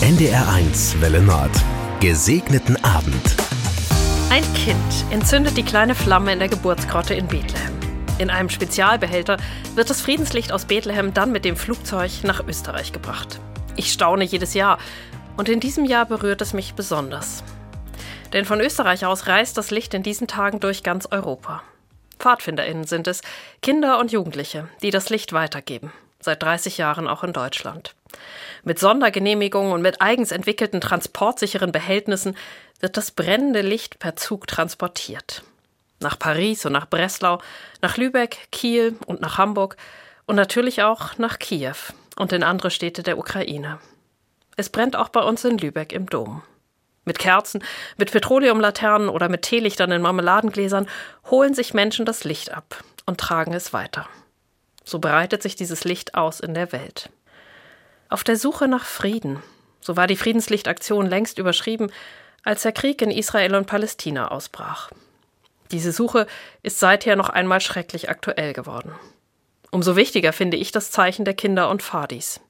NDR1 Welle Nord. Gesegneten Abend. Ein Kind entzündet die kleine Flamme in der Geburtsgrotte in Bethlehem. In einem Spezialbehälter wird das Friedenslicht aus Bethlehem dann mit dem Flugzeug nach Österreich gebracht. Ich staune jedes Jahr und in diesem Jahr berührt es mich besonders. Denn von Österreich aus reist das Licht in diesen Tagen durch ganz Europa. PfadfinderInnen sind es, Kinder und Jugendliche, die das Licht weitergeben. Seit 30 Jahren auch in Deutschland. Mit Sondergenehmigungen und mit eigens entwickelten transportsicheren Behältnissen wird das brennende Licht per Zug transportiert. Nach Paris und nach Breslau, nach Lübeck, Kiel und nach Hamburg und natürlich auch nach Kiew und in andere Städte der Ukraine. Es brennt auch bei uns in Lübeck im Dom. Mit Kerzen, mit Petroleumlaternen oder mit Teelichtern in Marmeladengläsern holen sich Menschen das Licht ab und tragen es weiter. So breitet sich dieses Licht aus in der Welt. Auf der Suche nach Frieden, so war die Friedenslichtaktion längst überschrieben, als der Krieg in Israel und Palästina ausbrach. Diese Suche ist seither noch einmal schrecklich aktuell geworden. Umso wichtiger finde ich das Zeichen der Kinder und Fadis.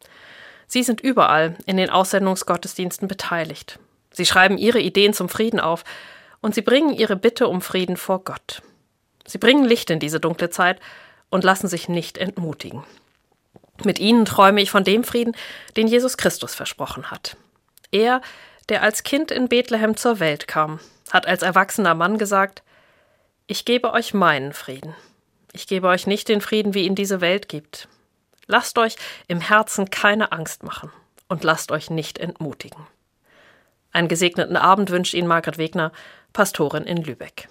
Sie sind überall in den Aussendungsgottesdiensten beteiligt. Sie schreiben ihre Ideen zum Frieden auf und sie bringen ihre Bitte um Frieden vor Gott. Sie bringen Licht in diese dunkle Zeit und lassen sich nicht entmutigen. Mit ihnen träume ich von dem Frieden, den Jesus Christus versprochen hat. Er, der als Kind in Bethlehem zur Welt kam, hat als erwachsener Mann gesagt, ich gebe euch meinen Frieden. Ich gebe euch nicht den Frieden, wie ihn diese Welt gibt. Lasst euch im Herzen keine Angst machen und lasst euch nicht entmutigen. Einen gesegneten Abend wünscht Ihnen Margret Wegner, Pastorin in Lübeck.